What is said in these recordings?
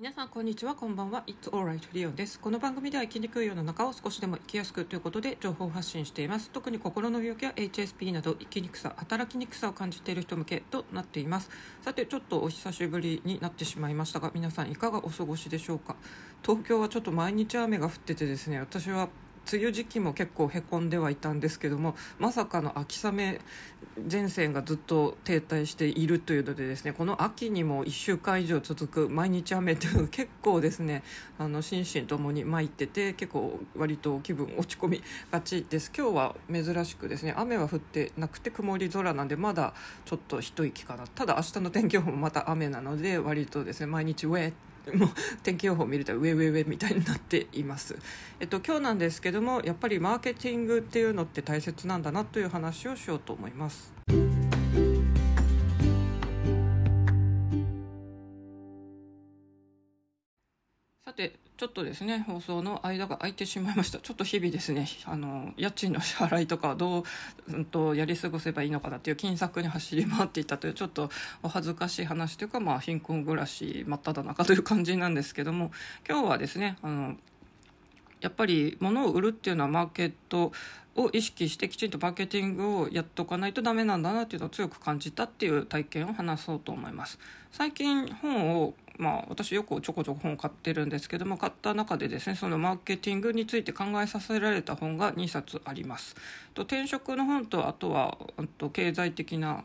皆さんこんにちはこんばんは。It's alright リオンです。この番組では生きにくい世の中を少しでも生きやすくということで情報発信しています。特に心の病気や HSP など生きにくさ働きにくさを感じている人向けとなっています。さてちょっとお久しぶりになってしまいましたが皆さんいかがお過ごしでしょうか？東京はちょっと毎日雨が降っててですね私は梅雨時期も結構へこんではいたんですけどもまさかの秋雨前線がずっと停滞しているというのでですねこの秋にも1週間以上続く毎日雨というのが結構ですねあの心身ともに参ってて結構割と気分落ち込みがちです。今日は珍しくですね雨は降ってなくて曇り空なんでまだちょっと一息かな。ただ明日の天気予報もまた雨なので割とですね毎日ウェーもう天気予報を見るとウェウェウェみたいになっています。えっと今日なんですけどもやっぱりマーケティングっていうのって大切なんだなという話をしようと思います。さてちょっとですね放送の間が空いてしまいましたちょっと日々ですねあの家賃の支払いとかどう、うんと、やり過ごせばいいのかなっていう金策に走り回っていたというちょっとお恥ずかしい話というか、まあ、貧困暮らし真っ只中という感じなんですけども今日はですねあのやっぱり物を売るっていうのはマーケットを意識してきちんとマーケティングをやっておかないとダメなんだなっていうのを強く感じたっていう体験を話そうと思います。最近本をまあ、私よくちょこちょこ本を買ってるんですけども買った中でですねそのマーケティングについて考えさせられた本が2冊あります。と転職の本とあとはと経済的な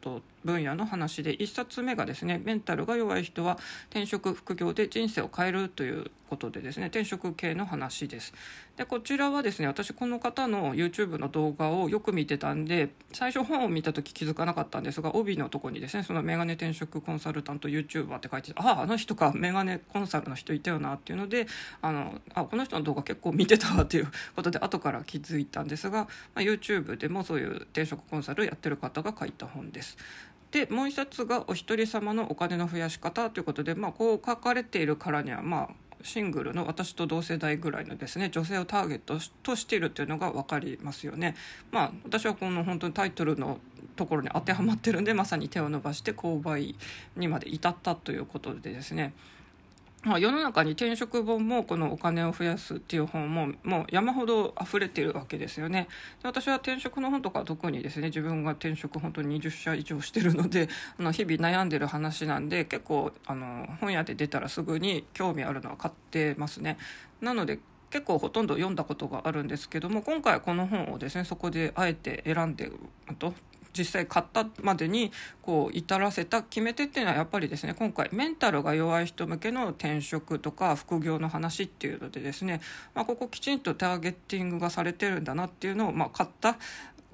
と分野の話で1冊目がですねメンタルが弱い人は転職副業で人生を変えるということでですね転職系の話です。でこちらはですね私この方の YouTube の動画をよく見てたんで最初本を見た時気づかなかったんですが帯のとこにですねそのメガネ転職コンサルタント YouTuber って書いてあああの人かメガネコンサルの人いたよなっていうのであのあこの人の動画結構見てたわっていうことで後から気づいたんですが、まあ、YouTube でもそういう転職コンサルやってる方が書いた本です。でもう一冊が「お一人様のお金の増やし方」ということで、まあ、こう書かれているからにはまあシングルの私と同世代ぐらいのですね女性をターゲットとしているというのが分かりますよね。まあ私はこの本当にタイトルのところに当てはまってるんでまさに手を伸ばして購買にまで至ったということでですねまあ、世の中に転職本もこのお金を増やすっていう本ももう山ほど溢れてるわけですよね。で私は転職の本とか特にですね自分が転職本当に20社以上してるので あの日々悩んでる話なんで結構あの本屋で出たらすぐに興味あるのは買ってますね。なので結構ほとんど読んだことがあるんですけども今回この本をですねそこであえて選んでと実際買ったまでにこう至らせた決め手っていうのはやっぱりですね今回メンタルが弱い人向けの転職とか副業の話っていうのでですね、まあ、ここきちんとターゲッティングがされてるんだなっていうのを、まあ、買った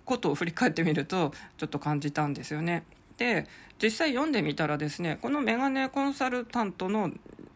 ことを振り返ってみるとちょっと感じたんですよね。で実際読んでみたらですねこのメガネコンサルタントの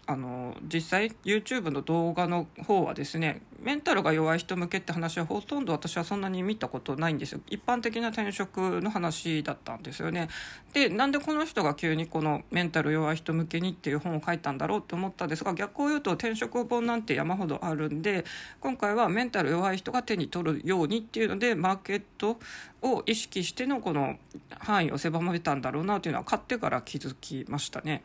あの実際 YouTube の動画の方はですねメンタルが弱い人向けって話はほとんど私はそんなに見たことないんですよ一般的な転職の話だったんですよねでなんでこの人が急にこのメンタル弱い人向けにっていう本を書いたんだろうって思ったんですが逆を言うと転職本なんて山ほどあるんで今回はメンタル弱い人が手に取るようにっていうのでマーケットを意識してのこの範囲を狭めたんだろうなというのは買ってから気づきましたね。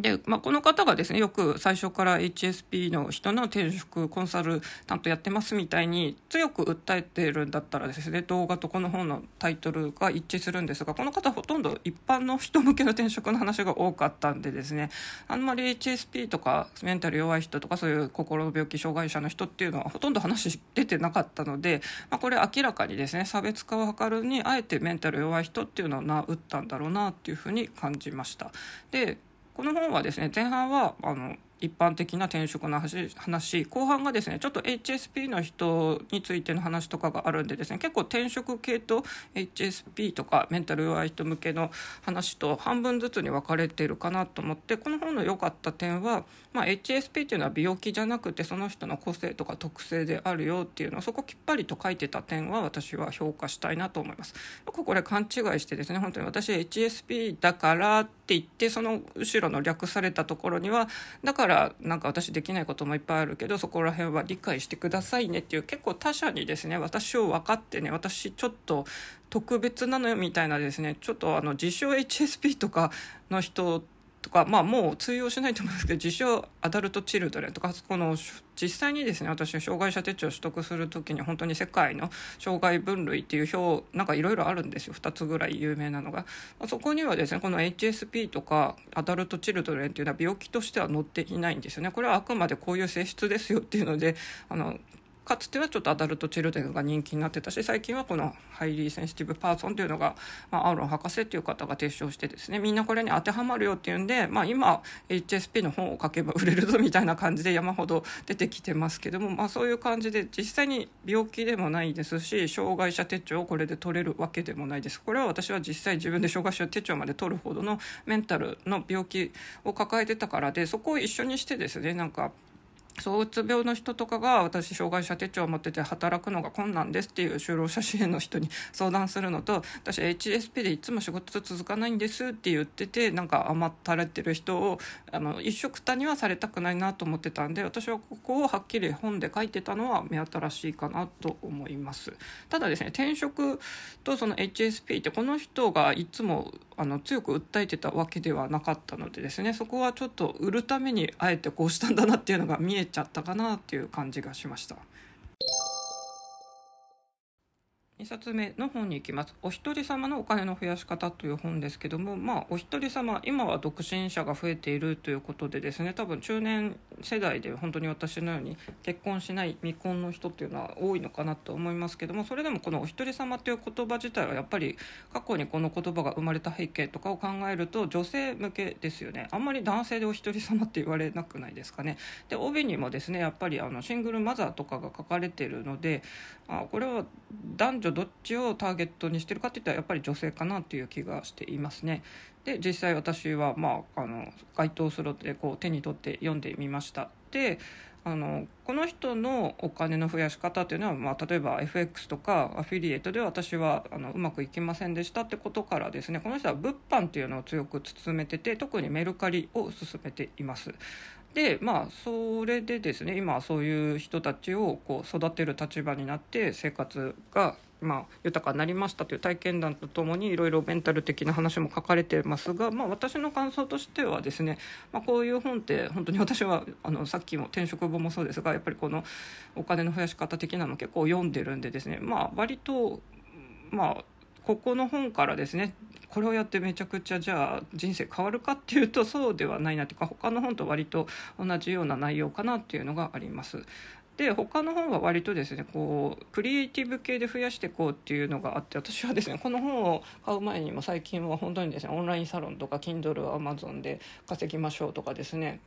で、まあ、この方がですねよく最初から HSP の人の転職コンサルタントやってますみたいに強く訴えてるんだったらですね動画とこの本のタイトルが一致するんですがこの方ほとんど一般の人向けの転職の話が多かったんでですねあんまり HSP とかメンタル弱い人とかそういう心の病気障害者の人っていうのはほとんど話出てなかったので、まあ、これ明らかにですね差別化を図るにあえてメンタル弱い人っていうのを名打ったんだろうなっていうふうに感じました。でこの本はですね前半はあの一般的な転職の話後半がですねちょっと HSP の人についての話とかがあるんでですね結構転職系と HSP とかメンタル弱い人向けの話と半分ずつに分かれてるかなと思ってこの本の良かった点は、まあ、HSP っていうのは病気じゃなくてその人の個性とか特性であるよっていうのをそこきっぱりと書いてた点は私は評価したいなと思います。よくこれ勘違いしてですね本当に私 HSP だからって言ってその後ろの略されたところにはだからからなんか私できないこともいっぱいあるけどそこら辺は理解してくださいねっていう結構他者にですね私を分かってね私ちょっと特別なのよみたいなですねちょっとあの自称 HSP とかの人とか、まあ、もう通用しないと思うんですけど自称アダルト・チルドレンとかこの実際にですね私障害者手帳を取得する時に本当に世界の障害分類っていう表なんかいろいろあるんですよ2つぐらい有名なのが、まあ、そこにはですねこの HSP とかアダルト・チルドレンっていうのは病気としては載っていないんですよね。これはあくまでこういう性質ですよっていうのであのかつてはちょっとアダルト・チルドレンが人気になってたし最近はこのハイリーセンシティブ・パーソンというのが、まあ、アーロン博士っていう方が提唱してですねみんなこれに当てはまるよっていうんで、まあ、今 HSP の本を書けば売れるぞみたいな感じで山ほど出てきてますけども、まあ、そういう感じで実際に病気でもないですし障害者手帳をこれで取れるわけでもないです。これは私は実際自分で障害者手帳まで取るほどのメンタルの病気を抱えてたからでそこを一緒にしてですねなんかそううつ病の人とかが私障害者手帳を持ってて働くのが困難ですっていう就労者支援の人に相談するのと私 HSP でいつも仕事続かないんですって言っててなんか余ったれてる人をあの一緒くたにはされたくないなと思ってたんで私はここをはっきり本で書いてたのは目新しいかなと思います。ただですね転職とその HSP ってこの人がいつもあの強く訴えてたわけではなかったのでですねそこはちょっと売るためにあえてこうしたんだなっていうのが見えちゃったかなっていう感じがしました。2冊目の本に行きます「お一人様のお金の増やし方」という本ですけどもまあお一人様今は独身者が増えているということでですね多分中年世代で本当に私のように結婚しない未婚の人っていうのは多いのかなと思いますけどもそれでもこの「お一人様」という言葉自体はやっぱり過去にこの言葉が生まれた背景とかを考えると女性向けですよね。あんまり男性でお一人様って言われなくないですかね。で帯にもですねやっぱりあのシングルマザーとかが書かれてるのであこれは男女どっちをターゲットにしてるかっていったらやっぱり女性かなっていう気がしていますね。で実際私は、まあ、あの該当するのでこう手に取って読んでみました。であのこの人のお金の増やし方っていうのは、まあ、例えば FX とかアフィリエイトで私はあのうまくいきませんでしたってことからですねこの人は物販っていうのを強く進めてて特にメルカリを進めています。でまあそれでですね今そういう人たちをこう育てる立場になって生活がまあ、豊かになりましたという体験談とともにいろいろメンタル的な話も書かれてますが、まあ、私の感想としてはですね、まあ、こういう本って本当に私はあのさっきも転職本もそうですがやっぱりこのお金の増やし方的なの結構読んでるんでですね、まあ、割とまあここの本からですねこれをやってめちゃくちゃじゃあ人生変わるかっていうとそうではないなというか他の本と割と同じような内容かなっていうのがあります。で他の本は割とですねこうクリエイティブ系で増やしていこうっていうのがあって私はですね この本を買う前にも最近は本当にですねオンラインサロンとか Kindle Amazon で稼ぎましょうとかですね。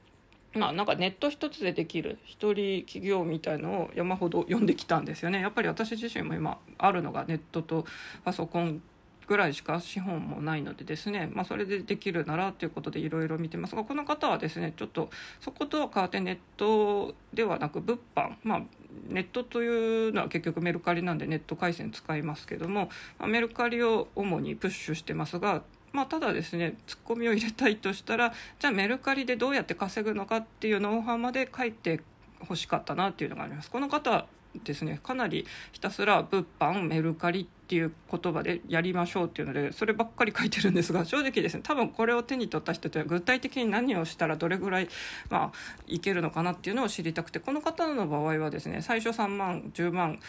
まあ、なんかネット一つでできる一人企業みたいのを山ほど読んできたんですよね。やっぱり私自身も今あるのがネットとパソコンぐらいしか資本もないのでですね、まあ、それでできるならということでいろいろ見てますがこの方はですねちょっとそことは変わってネットではなく物販まあネットというのは結局メルカリなんでネット回線使いますけども、まあ、メルカリを主にプッシュしてますがまあ、ただですねツッコミを入れたいとしたらじゃあメルカリでどうやって稼ぐのかっていうノウハウまで書いてほしかったなっていうのがあります。この方ですねかなりひたすら物販メルカリっていう言葉でやりましょうっていうのでそればっかり書いてるんですが正直ですね多分これを手に取った人って具体的に何をしたらどれぐらいまあいけるのかなっていうのを知りたくてこの方の場合はですね最初3万10万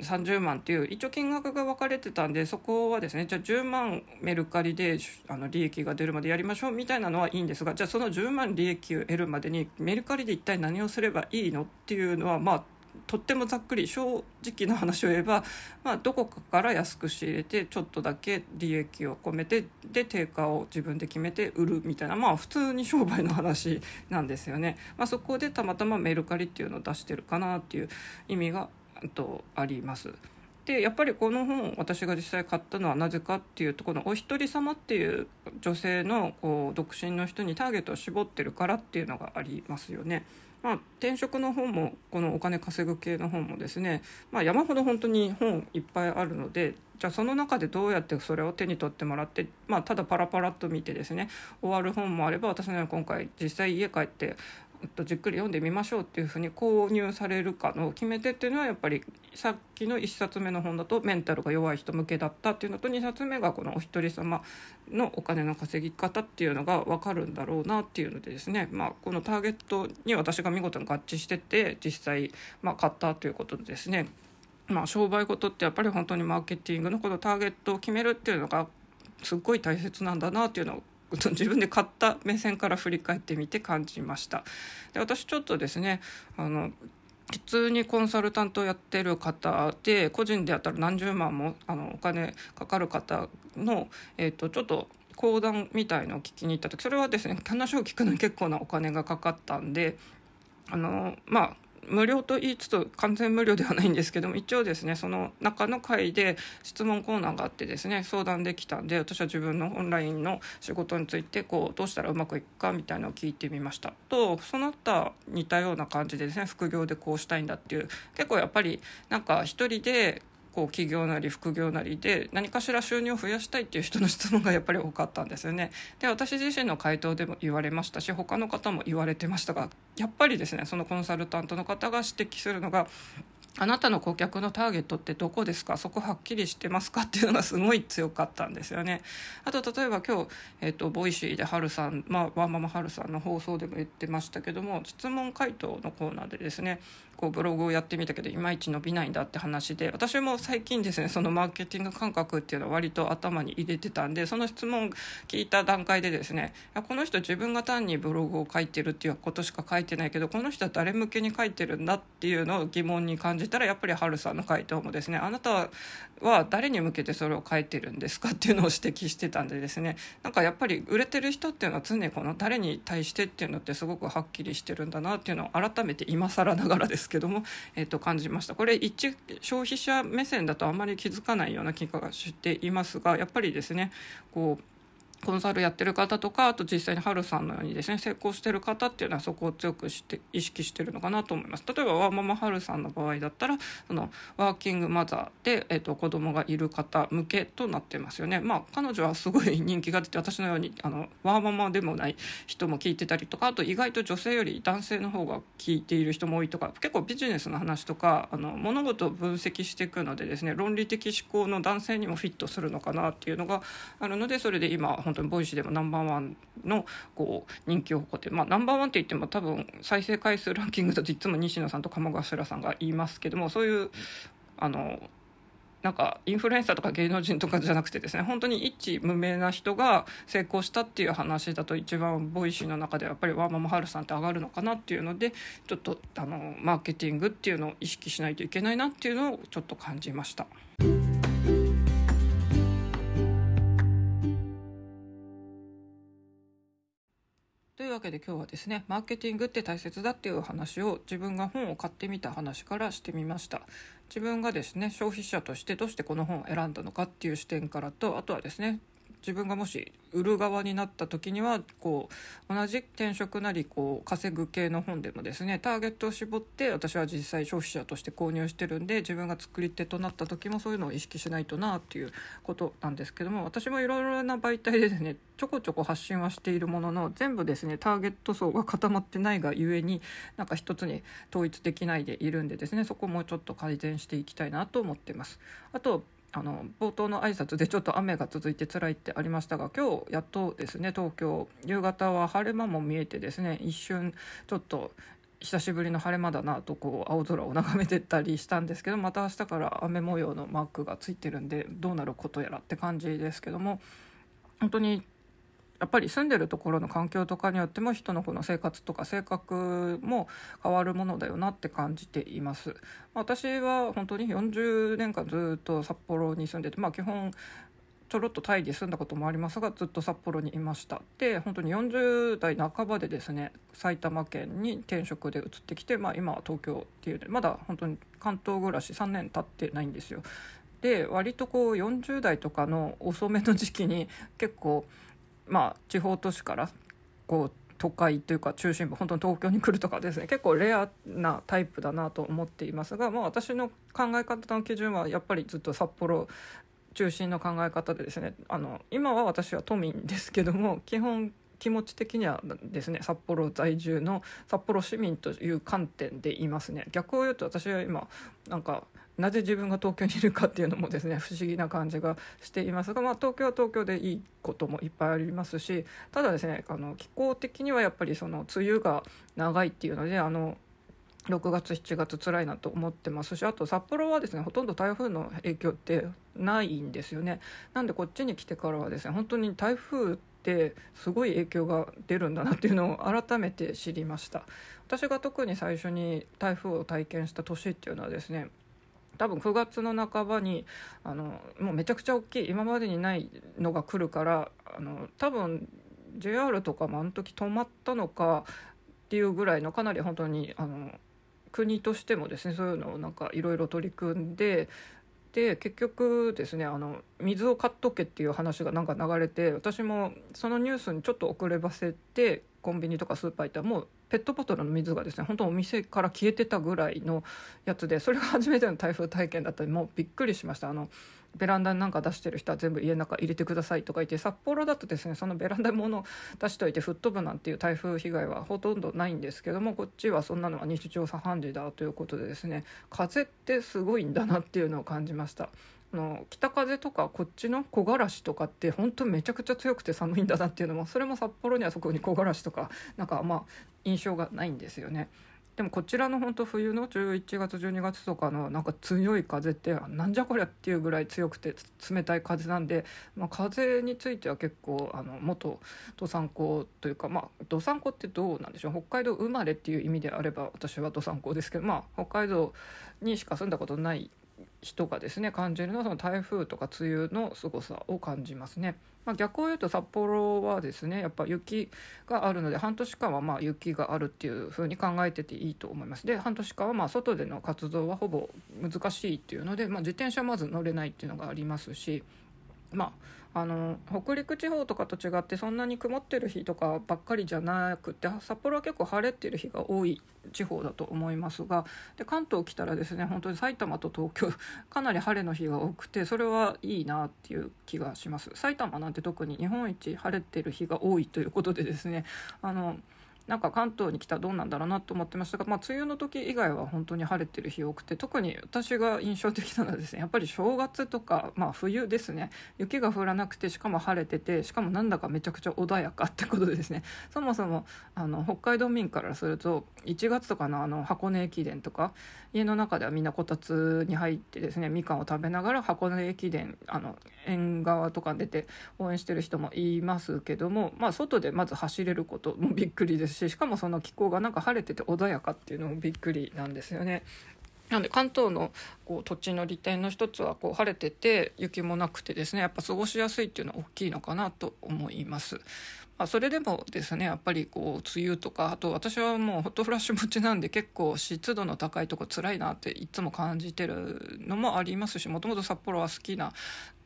30万っていう一応金額が分かれてたんでそこはですねじゃあ10万メルカリであの利益が出るまでやりましょうみたいなのはいいんですがじゃあその10万利益を得るまでにメルカリで一体何をすればいいのっていうのはまあとってもざっくり正直な話を言えば、まあ、どこかから安く仕入れてちょっとだけ利益を込めてで定価を自分で決めて売るみたいなまあ普通に商売の話なんですよね。まあ、そこでたまたまメルカリっていうのを出してるかなっていう意味がとあります。でやっぱりこの本私が実際買ったのはなぜかっていうとこのお一人様っていう女性のこう独身の人にターゲットを絞ってるからっていうのがありますよね。まあ、転職の本もこのお金稼ぐ系の本もですね、まあ、山ほど本当に本いっぱいあるのでじゃあその中でどうやってそれを手に取ってもらって、まあ、ただパラパラっと見てですね終わる本もあれば私のように今回実際家帰ってとじっくり読んでみましょうっていうふうに購入されるかの決め手っていうのはやっぱりさっきの1冊目の本だとメンタルが弱い人向けだったっていうのと2冊目がこのお一人様のお金の稼ぎ方っていうのが分かるんだろうなっていうのでですね、まあ、このターゲットに私が見事に合致してて実際ま買ったということでですねまあ、商売事ってやっぱり本当にマーケティングのこのターゲットを決めるっていうのがすっごい大切なんだなっていうのを 自分で買った目線から振り返ってみて感じました。で私ちょっとですねあの普通にコンサルタントをやってる方で個人でやったら何十万もあのお金かかる方の、えーと、ちょっと講談みたいのを聞きに行った時それはですね話を聞くのに結構なお金がかかったんであのまあ無料と言いつつ完全無料ではないんですけども一応ですねその中の会で質問コーナーがあってですね相談できたんで私は自分のオンラインの仕事についてこうどうしたらうまくいくかみたいなのを聞いてみました。とその他似たような感じでですね副業でこうしたいんだっていう結構やっぱりなんか一人でこう起業なり副業なりで何かしら収入を増やしたいっていう人の質問がやっぱり多かったんですよね。で私自身の回答でも言われましたし他の方も言われてましたがやっぱりですねそのコンサルタントの方が指摘するのがあなたの顧客のターゲットってどこですか？そこはっきりしてますか？っていうのがすごい強かったんですよね。あと例えば今日、えーと、ボイシーでハルさん、まあ、ワーママハルさんの放送でも言ってましたけども質問回答のコーナーでですねこうブログをやってみたけどいまいち伸びないんだって話で私も最近ですねそのマーケティング感覚っていうのは割と頭に入れてたんでその質問聞いた段階でですねこの人自分が単にブログを書いてるっていうことしか書いてないけどこの人は誰向けに書いてるんだっていうのを疑問に感じたらやっぱりハルさんの回答もですねあなたは誰に向けてそれを書いてるんですかっていうのを指摘してたんでですねなんかやっぱり売れてる人っていうのは常にこの誰に対してっていうのってすごくはっきりしてるんだなっていうのを改めて今更ながらですけども、えっ、と感じました。これ一消費者目線だとあんまり気づかないような気がしていますがやっぱりですねこうコンサルやってる方とかあと実際にハルさんのようにですね成功してる方っていうのはそこを強くして意識してるのかなと思います。例えばワーママハルさんの場合だったらそのワーキングマザーで、えーと、子供がいる方向けとなってますよね。まあ彼女はすごい人気が出て私のようにあのワーママでもない人も聞いてたりとかあと意外と女性より男性の方が聞いている人も多いとか結構ビジネスの話とかあの物事を分析していくのでですね論理的思考の男性にもフィットするのかなっていうのがあるのでそれで今本当にボイシーでもナンバーワンのこう人気を誇ってまあナンバーワンって言っても多分再生回数ランキングだといつも西野さんと鴨頭さんが言いますけどもそういうあのなんかインフルエンサーとか芸能人とかじゃなくてですね本当にいち無名な人が成功したっていう話だと一番ボイシーの中ではやっぱりワーママハルさんって上がるのかなっていうのでちょっとあのマーケティングっていうのを意識しないといけないなっていうのをちょっと感じました。わけで今日はですねマーケティングって大切だっていう話を自分が本を買ってみた話からしてみました。自分がですね消費者としてどうしてこの本を選んだのかっていう視点からとあとはですね自分がもし売る側になった時にはこう同じ転職なりこう稼ぐ系の本でもですねターゲットを絞って私は実際消費者として購入してるんで自分が作り手となった時もそういうのを意識しないとなっていうことなんですけども私もいろいろな媒体でですねちょこちょこ発信はしているものの全部ですねターゲット層が固まってないがゆえになんか一つに統一できないでいるんでですねそこもちょっと改善していきたいなと思ってます。あとあの冒頭の挨拶でちょっと雨が続いて辛いってありましたが今日やっとですね東京夕方は晴れ間も見えてですね一瞬ちょっと久しぶりの晴れ間だなとこう青空を眺めてたりしたんですけどまた明日から雨模様のマークがついてるんでどうなることやらって感じですけども本当にやっぱり住んでるところの環境とかによっても人のこの生活とか性格も変わるものだよなって感じています。私は本当に40年間ずっと札幌に住んでてまあ基本ちょろっとタイで住んだこともありますがずっと札幌にいました。で本当に40代半ばでですね埼玉県に転職で移ってきて、まあ、今は東京っていうまだ本当に関東暮らし3年経ってないんですよ。で割とこう40代とかの遅めの時期に結構まあ、地方都市からこう都会というか中心部本当に東京に来るとかですね結構レアなタイプだなと思っていますが、まあ、私の考え方の基準はやっぱりずっと札幌中心の考え方でですねあの今は私は都民ですけども基本気持ち的にはですね札幌在住の札幌市民という観点でいますね。逆を言うと私は今なんかなぜ自分が東京にいるかっていうのもですね 不思議な感じがしています。が、まあ、東京は東京でいいこともいっぱいありますしただですねあの気候的にはやっぱりその梅雨が長いっていうのであの6月7月辛いなと思ってますしあと札幌はですねほとんど台風の影響ってないんですよね。なんでこっちに来てからはですね本当に台風ってすごい影響が出るんだなっていうのを改めて知りました。私が特に最初に台風を体験した年っていうのはですね多分9月の半ばにあのもうめちゃくちゃ大きい今までにないのが来るからあの多分 JR とかもあの時止まったのかっていうぐらいのかなり本当にあの国としてもですねそういうのをなんかいろいろ取り組んでで結局ですねあの水を買っとけっていう話がなんか流れて私もそのニュースにちょっと遅ればせてコンビニとかスーパー行ったらもうペットボトルの水がですね本当お店から消えてたぐらいのやつでそれが初めての台風体験だったんでもうびっくりしましたあのベランダになんか出してる人は全部家の中入れてくださいとか言って札幌だとですねそのベランダに物出しといて吹っ飛ぶなんていう台風被害はほとんどないんですけどもこっちはそんなのは日常茶飯事だということでですね風ってすごいんだなっていうのを感じました。の北風とかこっちの木枯らしとかって本当めちゃくちゃ強くて寒いんだなっていうのもそれも札幌にはそこに木枯らしとかなんかまあ印象がないんですよね。でもこちらの本当冬の11月12月とかのなんか強い風ってなんじゃこりゃっていうぐらい強くて冷たい風なんで、まあ、風については結構あの元土産子というかまあ土産子ってどうなんでしょう？北海道生まれっていう意味であれば私は土産子ですけどまあ北海道にしか住んだことない人がですね感じるのはその台風とか梅雨の凄さを感じますね。まあ、逆を言うと札幌はですねやっぱ雪があるので半年間はま雪があるっていう風に考えてていいと思います。で半年間はま外での活動はほぼ難しいっていうので、まあ、自転車まず乗れないっていうのがありますしまああの北陸地方とかと違ってそんなに曇ってる日とかばっかりじゃなくて札幌は結構晴れてる日が多い地方だと思いますがで関東来たらですね本当に埼玉と東京 かなり晴れの日が多くてそれはいいなっていう気がします。埼玉なんて特に日本一晴れてる日が多いということでですねあのなんか関東に来たらどうなんだろうなと思ってましたが、まあ、梅雨の時以外は本当に晴れてる日多くて特に私が印象的なのはですね やっぱり正月とか、まあ、冬ですね。雪が降らなくてしかも晴れててしかもなんだかめちゃくちゃ穏やかってことですね。そもそもあの北海道民からすると1月とかのあの箱根駅伝とか家の中ではみんなこたつに入ってですねみかんを食べながら箱根駅伝あの縁側とかに出て応援してる人もいますけども、まあ、外でまず走れることもびっくりですししかもその気候がなんか晴れてて穏やかっていうのもびっくりなんですよね。なんで関東のこう土地の利点の一つはこう晴れてて雪もなくてですねやっぱ過ごしやすいっていうのは大きいのかなと思います。まあ、それでもですねやっぱりこう梅雨とかあと私はもうホットフラッシュ持ちなんで結構湿度の高いとこ辛いなっていつも感じてるのもありますしもともと札幌は好きな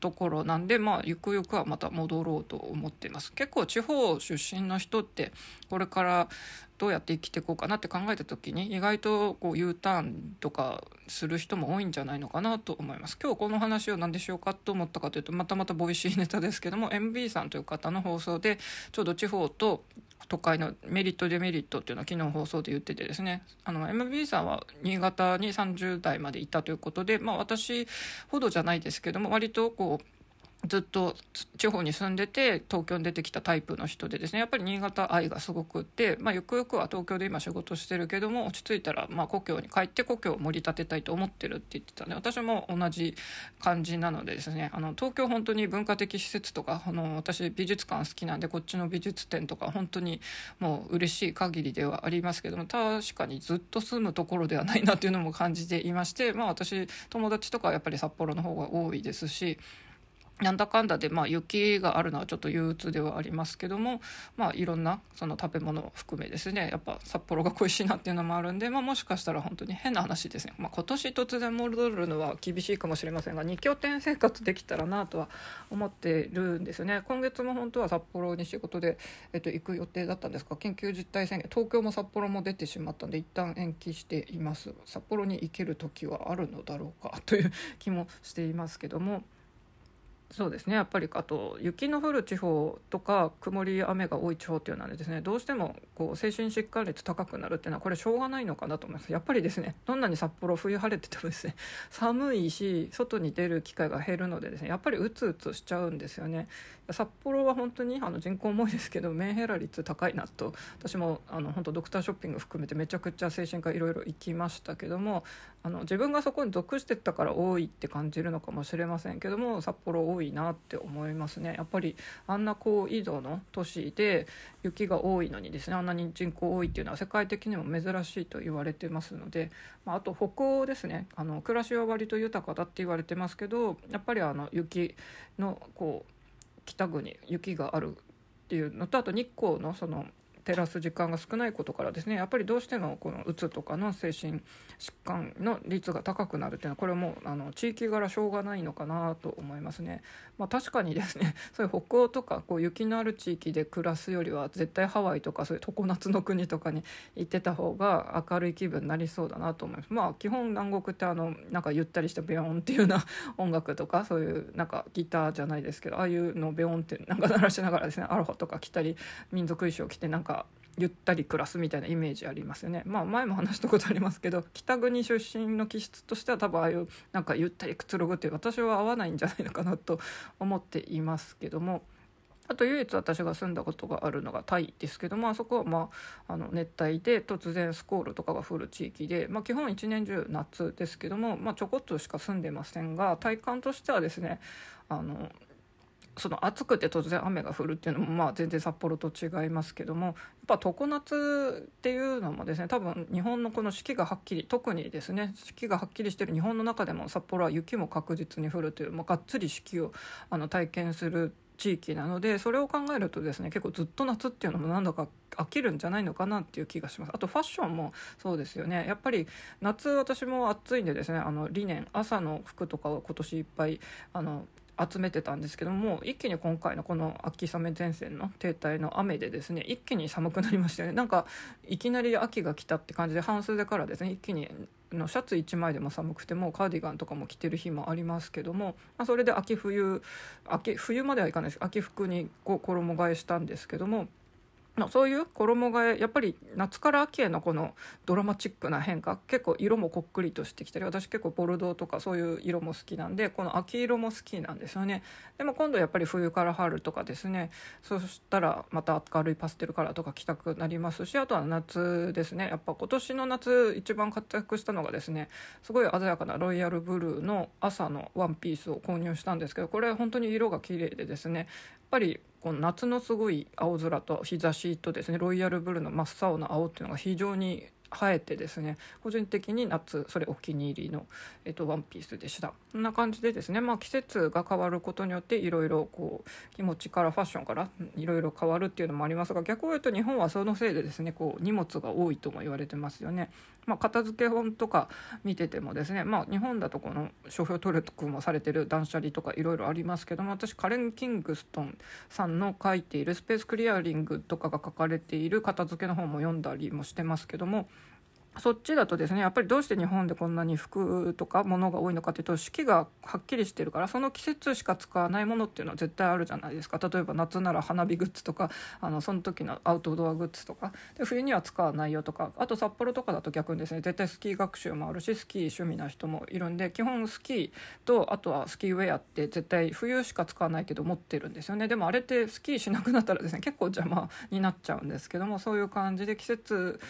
ところなんでまあゆくゆくはまた戻ろうと思っています。結構地方出身の人ってこれからどうやって生きていこうかなって考えた時に意外とこう U ターンとかする人も多いんじゃないのかなと思います。今日この話を何でしようかと思ったかというとまたまたボイシーネタですけども MB さんという方の放送でちょうど地方と都会のメリットデメリットっていうのは昨日放送で言っててですね。あの MB さんは新潟に30代までいたということで、まあ、私ほどじゃないですけども割とこうずっと地方に住んでて東京に出てきたタイプの人でですねやっぱり新潟愛がすごくって、まあ、ゆくゆくは東京で今仕事してるけども落ち着いたらまあ故郷に帰って故郷を盛り立てたいと思ってるって言ってたんで私も同じ感じなのでですねあの東京本当に文化的施設とかあの私美術館好きなんでこっちの美術展とか本当にもう嬉しい限りではありますけども確かにずっと住むところではないなっていうのも感じていましてまあ私友達とかはやっぱり札幌の方が多いですし。なんだかんだで、まあ、雪があるのはちょっと憂鬱ではありますけども、まあ、いろんなその食べ物を含めですねやっぱ札幌が恋しいなっていうのもあるんで、まあ、もしかしたら本当に変な話ですね、まあ、今年突然戻るのは厳しいかもしれませんが2拠点生活できたらなとは思ってるんですね。今月も本当は札幌に仕事で、えっと、行く予定だったんですが緊急事態宣言東京も札幌も出てしまったんで一旦延期しています。札幌に行ける時はあるのだろうかという気もしていますけども。そうですね。やっぱりあと雪の降る地方とか曇り雨が多い地方っていうのはですね。どうしてもこう精神疾患率高くなるっていうのはこれしょうがないのかなと思います。やっぱりですねどんなに札幌冬晴れててもですね 寒いし外に出る機会が減るのでですねやっぱりうつうつしちゃうんですよね。札幌は本当にあの人口重いですけどメンヘラ率高いなと私もあの本当ドクターショッピング含めてめちゃくちゃ精神科いろいろ行きましたけどもあの自分がそこに属してったから多いって感じるのかもしれませんけども札幌多いいなって思いますね。やっぱりあんな高緯度の都市で雪が多いのにですねあんなに人口多いっていうのは世界的にも珍しいと言われてますので、まあ、あと北欧ですね。あの暮らしは割と豊かだって言われてますけどやっぱりあの雪のこう北国雪があるっていうのとあと日光のその照らす時間が少ないことからですねやっぱりどうしてもこのうつとかの精神疾患の率が高くなるっていうのはこれもあの地域柄しょうがないのかなと思いますね。まあ、確かにですね そういう北欧とかこう雪のある地域で暮らすよりは絶対ハワイとかそういう常夏の国とかに行ってた方が明るい気分になりそうだなと思います。まあ基本南国ってあのなんかゆったりしたベヨンっていうような 音楽とかそういうなんかギターじゃないですけどああいうのをベヨンってなんか鳴らしながらですねアロハとか着たり民族衣装着てなんかゆったり暮らすみたいなイメージありますよねまあ前も話したことありますけど北国出身の気質としては多分ああいうなんかゆったりくつろぐって私は合わないんじゃないのかなと思っていますけども。あと唯一私が住んだことがあるのがタイですけどもあそこは、まあ、あの熱帯で突然スコールとかが降る地域で、まあ、基本一年中夏ですけども、まあ、ちょこっとしか住んでませんが体感としてはですねあのその暑くて突然雨が降るっていうのもまあ全然札幌と違いますけどもやっぱ常夏っていうのもですね多分日本のこの四季がはっきり特にですね四季がはっきりしてる日本の中でも札幌は雪も確実に降るという、まあ、がっつり四季をあの体験する地域なのでそれを考えるとですね結構ずっと夏っていうのもなんだか飽きるんじゃないのかなっていう気がします。あとファッションもそうですよね。やっぱり夏私も暑いんでですねあのリネン朝の服とかを今年いっぱいあの集めてたんですけども一気に今回のこの秋雨前線の停滞の雨でですね一気に寒くなりましたよね。なんかいきなり秋が来たって感じで半袖からですね一気にのシャツ1枚でも寒くてもカーディガンとかも着てる日もありますけども、まあ、それで秋冬秋冬まではいかないです。秋服にこう衣替えしたんですけどもそういう衣替えやっぱり夏から秋へのこのドラマチックな変化結構色もこっくりとしてきたり私結構ボルドーとかそういう色も好きなんでこの秋色も好きなんですよね。でも今度やっぱり冬から春とかですね。そしたらまた明るいパステルカラーとか着たくなりますしあとは夏ですね。やっぱ今年の夏一番活躍したのがですねすごい鮮やかなロイヤルブルーの朝のワンピースを購入したんですけどこれ本当に色が綺麗でですねぱりこの夏のすごい青空と日差しとですねロイヤルブルーの真っ青な青っていうのが非常に生えてですね個人的に夏それお気に入りの、えっと、ワンピースでした。こんな感じでですね、まあ、季節が変わることによっていろいろこう気持ちからファッションからいろいろ変わるっていうのもありますが逆を言うと日本はそのせいでですねこう荷物が多いとも言われてますよね、まあ、片付け本とか見ててもですね、まあ、日本だとこの商標登録もされてる断捨離とかいろいろありますけども私カレン・キングストンさんの書いているスペースクリアリングとかが書かれている片付けの本も読んだりもしてますけどもそっちだとですねやっぱりどうして日本でこんなに服とか物が多いのかというと四季がはっきりしてるからその季節しか使わないものっていうのは絶対あるじゃないですか。例えば夏なら花火グッズとかあのその時のアウトドアグッズとか。で冬には使わないよとか。あと札幌とかだと逆にですね絶対スキー学習もあるしスキー趣味な人もいるんで基本スキーとあとはスキーウェアって絶対冬しか使わないけど持ってるんですよね。でもあれってスキーしなくなったらですね結構邪魔になっちゃうんですけどもそういう感じで季節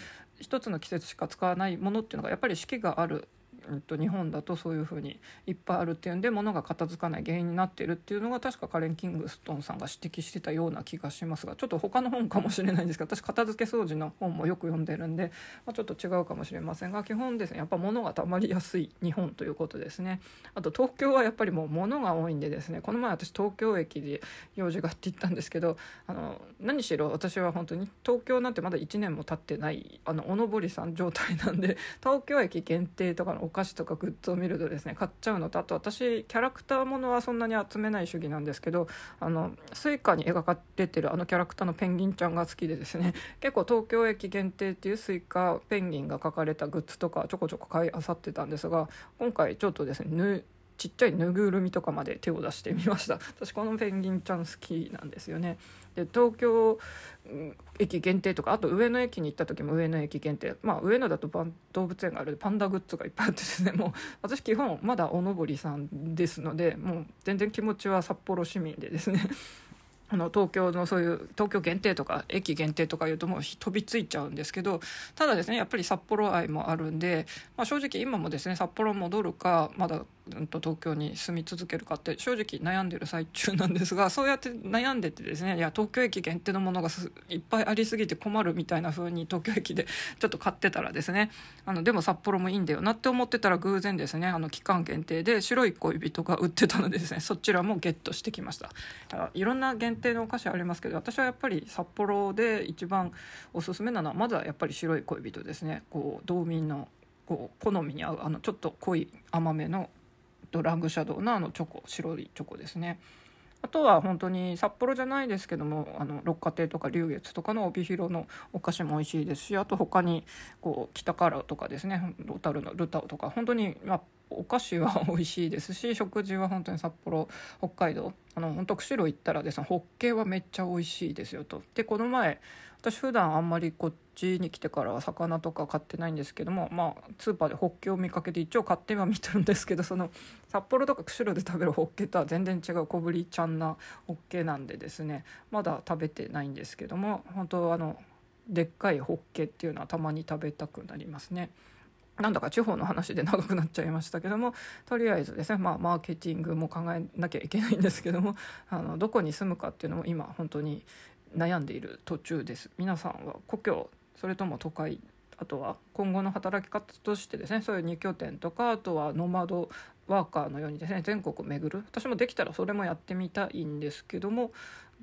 一つの季節しか使わないものっていうのがやっぱり四季があるえっと、日本だとそういうふうにいっぱいあるっていうんで物が片付かない原因になってるっていうのが確かカレン・キングストンさんが指摘してたような気がしますがちょっと他の本かもしれないんですけど私片付け掃除の本もよく読んでるんで、まあ、ちょっと違うかもしれませんが基本ですねやっぱ物がたまりやすい日本ということですね。あと東京はやっぱりもう物が多いんでですねこの前私東京駅で用事があって行ったんですけどあの何しろ私は本当に東京なんてまだ1年も経ってないあのおのぼりさん状態なんで東京駅限定とかの菓子とかグッズを見るとですね買っちゃうのとあと私キャラクターものはそんなに集めない主義なんですけどあの Suica に描かれてるあのキャラクターのペンギンちゃんが好きでですね 結構東京駅限定っていう Suica ペンギンが描かれたグッズとかちょこちょこ買いあさってたんですが今回ちょっとですねちっちゃいぬいぐるみとかまで手を出してみました。私このペンギンちゃん好きなんですよね。で東京駅限定とかあと上野駅に行った時も上野駅限定。まあ上野だと動物園があるパンダグッズがいっぱいあってですね。もう私基本まだおのぼりさんですのでもう全然気持ちは札幌市民でですね。あの東京のそういう東京限定とか駅限定とかいうともう飛びついちゃうんですけどただですねやっぱり札幌愛もあるんで、まあ、正直今もですね札幌戻るかまだと東京に住み続けるかって正直悩んでる最中なんですがそうやって悩んでてですねいや東京駅限定のものがいっぱいありすぎて困るみたいな風に東京駅で ちょっと買ってたらですねあのでも札幌もいいんだよなって思ってたら偶然ですねあの期間限定で白い恋人が売ってたのでですね そちらもゲットしてきました。いろんな限定のお菓子ありますけど私はやっぱり札幌で一番おすすめなのはまずはやっぱり白い恋人ですね。こう道民のこう好みに合うあのちょっと濃い甘めのとラングシャドウのあのチョコ白いチョコですねあとは本当に札幌じゃないですけどもあの六花亭とか龍月とかの帯広のお菓子も美味しいですしあと他にこう北からとかですねロタルのルタオとか本当に、まあ、お菓子は美味しいですし食事は本当に札幌北海道あの本当釧路行ったらですねホッケーはめっちゃ美味しいですよと。でこの前私普段あんまりこっちに来てからは魚とか買ってないんですけどもまあスーパーでホッケを見かけて一応買っては見てるんですけどその 札幌とか釧路で食べるホッケとは全然違う小ぶりちゃんなホッケなんでですねまだ食べてないんですけども本当あのでっかいホッケっていうのはたまに食べたくなりますね。なんだか地方の話で長くなっちゃいましたけどもとりあえずですね、まあ、マーケティングも考えなきゃいけないんですけどもあのどこに住むかっていうのも今本当に悩んでいる途中です皆さんは故郷それとも都会あとは今後の働き方としてですねそういう2拠点とかあとはノマドワーカーのようにですね全国を巡る私もできたらそれもやってみたいんですけども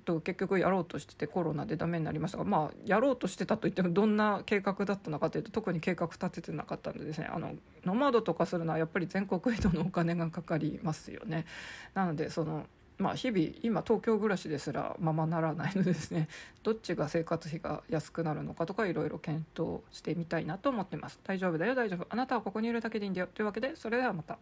と結局やろうとしててコロナでダメになりましたがまあやろうとしてたといってもどんな計画だったのかというと特に計画立ててなかったんでですねあのノマドとかするのはやっぱり全国移動のお金がかかりますよね。なのでそのまあ、日々今東京暮らしですらままならないのでですね。どっちが生活費が安くなるのかとかいろいろ検討してみたいなと思ってます。大丈夫だよ大丈夫。あなたはここにいるだけでいいんだよ。というわけでそれではまた。